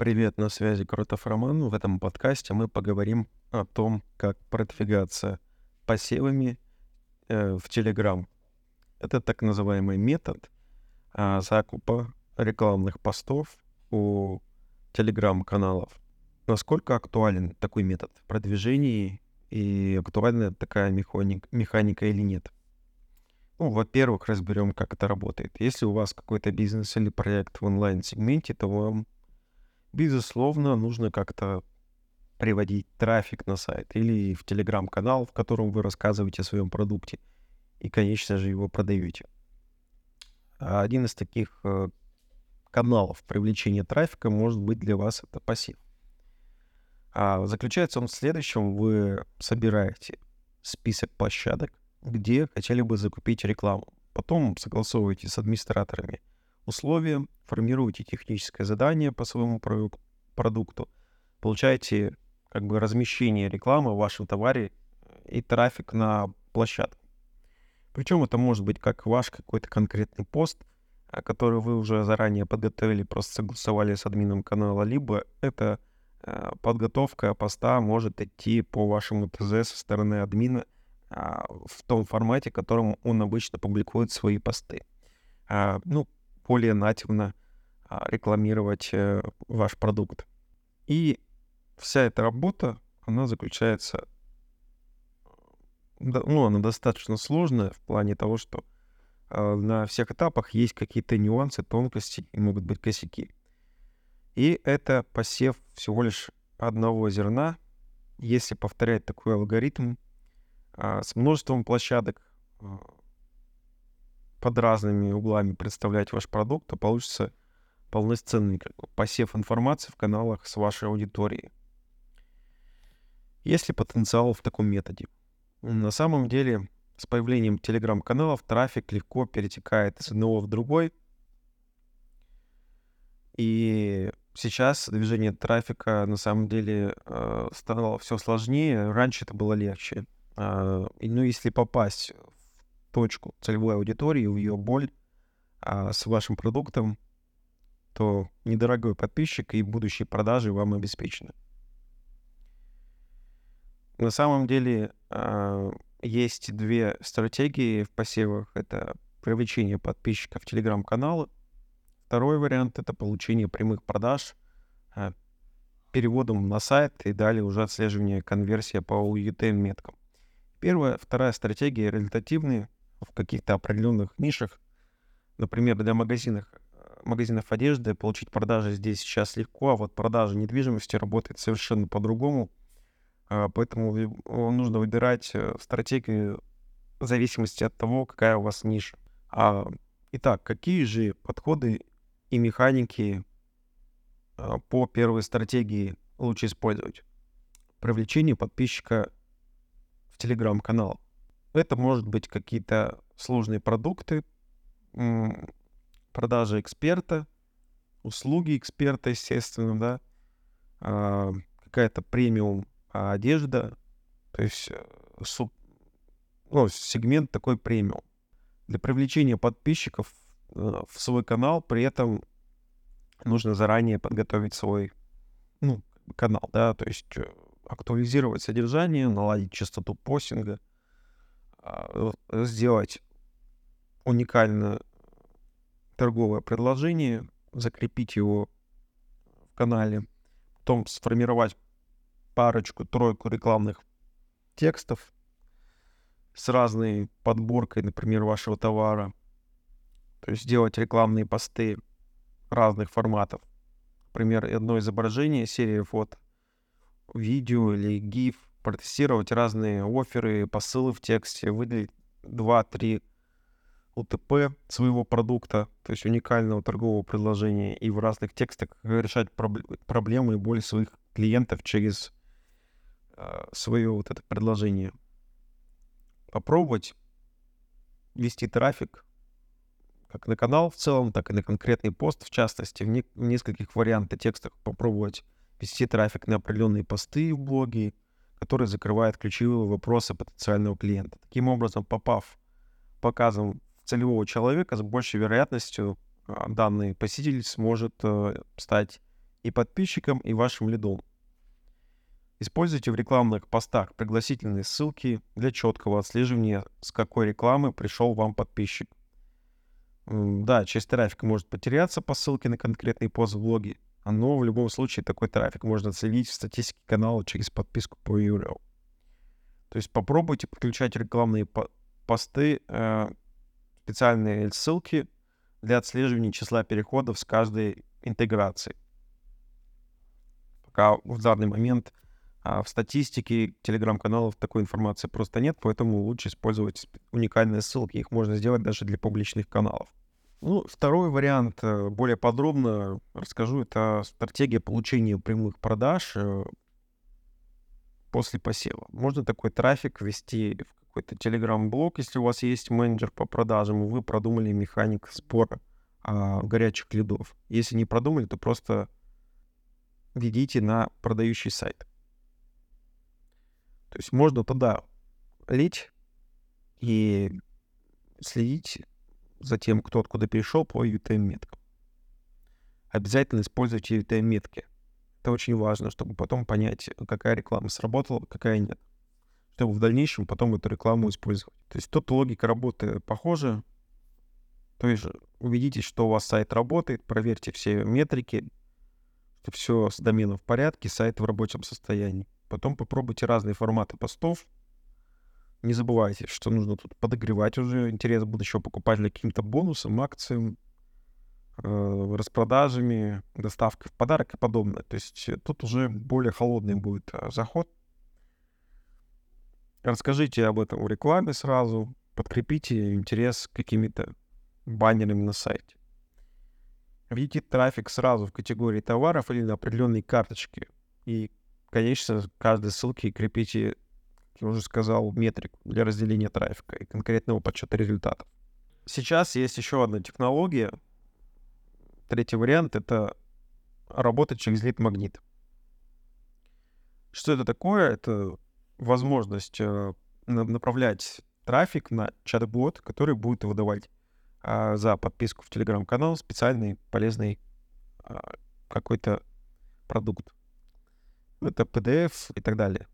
Привет, на связи Кротов Роман. В этом подкасте мы поговорим о том, как продвигаться посевами э, в Telegram. Это так называемый метод э, закупа рекламных постов у Telegram-каналов. Насколько актуален такой метод в продвижении и актуальна такая механик, механика или нет? Ну, во-первых, разберем, как это работает. Если у вас какой-то бизнес или проект в онлайн-сегменте, то вам безусловно, нужно как-то приводить трафик на сайт или в телеграм-канал, в котором вы рассказываете о своем продукте и, конечно же, его продаете. Один из таких э, каналов привлечения трафика может быть для вас это пассив. А заключается он в следующем. Вы собираете список площадок, где хотели бы закупить рекламу. Потом согласовываете с администраторами условия, формируете техническое задание по своему продукту, получаете как бы размещение рекламы в вашем товаре и трафик на площадку. Причем это может быть как ваш какой-то конкретный пост, а, который вы уже заранее подготовили, просто согласовали с админом канала, либо это а, подготовка поста может идти по вашему ТЗ со стороны админа а, в том формате, в котором он обычно публикует свои посты. Ну, более нативно а, рекламировать э, ваш продукт. И вся эта работа, она заключается, ну, она достаточно сложная в плане того, что а, на всех этапах есть какие-то нюансы, тонкости и могут быть косяки. И это посев всего лишь одного зерна, если повторять такой алгоритм а, с множеством площадок, под разными углами представлять ваш продукт, то получится полноценный как бы, посев информации в каналах с вашей аудиторией. Есть ли потенциал в таком методе? На самом деле, с появлением телеграм-каналов трафик легко перетекает из одного в другой. И сейчас движение трафика на самом деле э, стало все сложнее. Раньше это было легче. Э, и, ну, если попасть точку целевой аудитории, в ее боль а, с вашим продуктом, то недорогой подписчик и будущие продажи вам обеспечены. На самом деле э, есть две стратегии в посевах. Это привлечение подписчиков в телеграм-каналы. Второй вариант — это получение прямых продаж э, переводом на сайт и далее уже отслеживание конверсии по UTM-меткам. Первая, вторая стратегия результативные в каких-то определенных нишах. Например, для магазинов, магазинов одежды получить продажи здесь сейчас легко, а вот продажа недвижимости работает совершенно по-другому. А, поэтому нужно выбирать э, стратегию в зависимости от того, какая у вас ниша. А, итак, какие же подходы и механики а, по первой стратегии лучше использовать? Привлечение подписчика в телеграм-канал. Это может быть какие-то сложные продукты, продажа эксперта, услуги эксперта, естественно, да, а, какая-то премиум одежда, то есть э, суб, ну, сегмент такой премиум. Для привлечения подписчиков э, в свой канал при этом нужно заранее подготовить свой ну, канал, да, то есть э, актуализировать содержание, наладить частоту постинга — а, сделать уникальное торговое предложение, закрепить его в канале, потом сформировать парочку, тройку рекламных текстов с разной подборкой, например, вашего товара. То есть сделать рекламные посты разных форматов. Например, одно изображение, серия фото, видео или гиф — протестировать разные оферы, посылы в тексте, выделить 2-3 УТП своего продукта, то есть уникального торгового предложения, и в разных текстах решать проб- проблемы и боли своих клиентов через э, свое вот это предложение. Попробовать вести трафик как на канал в целом, так и на конкретный пост, в частности, в, не- в нескольких вариантах текстах попробовать вести трафик на определенные посты в блоге, который закрывает ключевые вопросы потенциального клиента. Таким образом, попав показом целевого человека, с большей вероятностью а, данный посетитель сможет э, стать и подписчикам, и вашим лидом. Используйте в рекламных постах пригласительные ссылки для четкого отслеживания, с какой рекламы пришел вам подписчик. Да, часть трафика может потеряться по ссылке на конкретный пост в блоге, но в любом случае такой трафик можно отследить в статистике канала через подписку по URL. То есть попробуйте подключать рекламные по посты, э, специальные ссылки для отслеживания числа переходов с каждой интеграции. Пока в данный момент а в статистике телеграм-каналов такой информации просто нет, поэтому лучше использовать уникальные ссылки. Их можно сделать даже для публичных каналов. Ну, второй вариант, э, более подробно расскажу, это стратегия получения прямых продаж э, после посева. Можно такой трафик ввести в какой-то телеграм-блог, если у вас есть менеджер по продажам, и вы продумали механик сбора а, горячих лидов. Если не продумали, то просто введите на продающий сайт. То есть можно туда лить и следить за тем, кто откуда перешел по UTM-меткам. Обязательно используйте UTM-метки. Это очень важно, чтобы потом понять, какая реклама сработала, какая нет. Чтобы в дальнейшем потом эту рекламу использовать. То есть тут логика работы похожа. То есть убедитесь, что у вас сайт работает, проверьте все метрики, что все с доменом в порядке, сайт в рабочем состоянии. Потом попробуйте разные форматы постов. Не забывайте, что нужно тут подогревать уже интерес будущего покупателя каким-то бонусом, акциям, э, распродажами, доставкой в подарок и подобное. То есть э, тут уже более холодный будет э, заход. Расскажите об этом в рекламе сразу, подкрепите интерес какими-то баннерами на сайте. Введите трафик сразу в категории товаров или на определенные карточки. И конечно, каждой ссылке крепите, я уже сказал, метрик для разделения трафика и конкретного подсчета результатов. Сейчас есть еще одна технология. Третий вариант — это работать через лид-магнит. Что это такое? Это возможность э, направлять трафик на чат-бот, который будет выдавать а, за подписку в телеграм-канал специальный полезный а, какой-то продукт это PDF и так далее.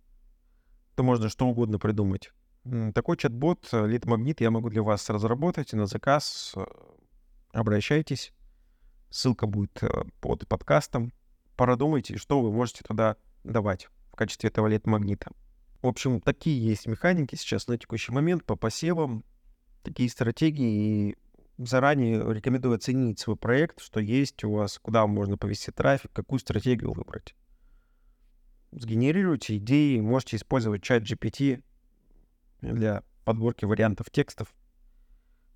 То можно что угодно придумать. Такой чат-бот, лид-магнит я могу для вас разработать на заказ. Э, обращайтесь. Ссылка будет э, под подкастом. Продумайте, что вы можете туда давать в качестве этого лид-магнита. В общем, такие есть механики сейчас на текущий момент по посевам, такие стратегии. И заранее рекомендую оценить свой проект, что есть у вас, куда можно повести трафик, какую стратегию выбрать сгенерируйте идеи, можете использовать чат GPT для подборки вариантов текстов,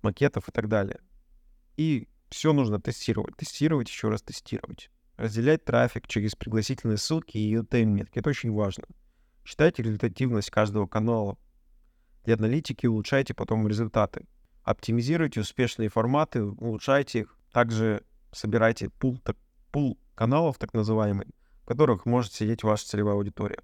макетов и так далее. И все нужно тестировать, тестировать, еще раз тестировать. Разделять трафик через пригласительные ссылки и UTM-метки. Это очень важно. Считайте результативность каждого канала. Для аналитики улучшайте потом результаты. Оптимизируйте успешные форматы, улучшайте их. Также собирайте пул, так, пул каналов, так называемый, в которых может сидеть ваша целевая аудитория.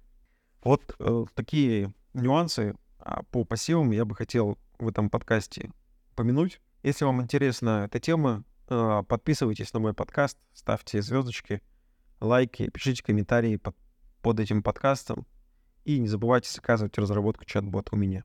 Вот э, такие нюансы а, по посевам я бы хотел в этом подкасте помянуть. Если вам интересна эта тема, э, подписывайтесь на мой подкаст, ставьте звездочки, лайки, пишите комментарии под, под этим подкастом и не забывайте заказывать разработку чат-бота у меня.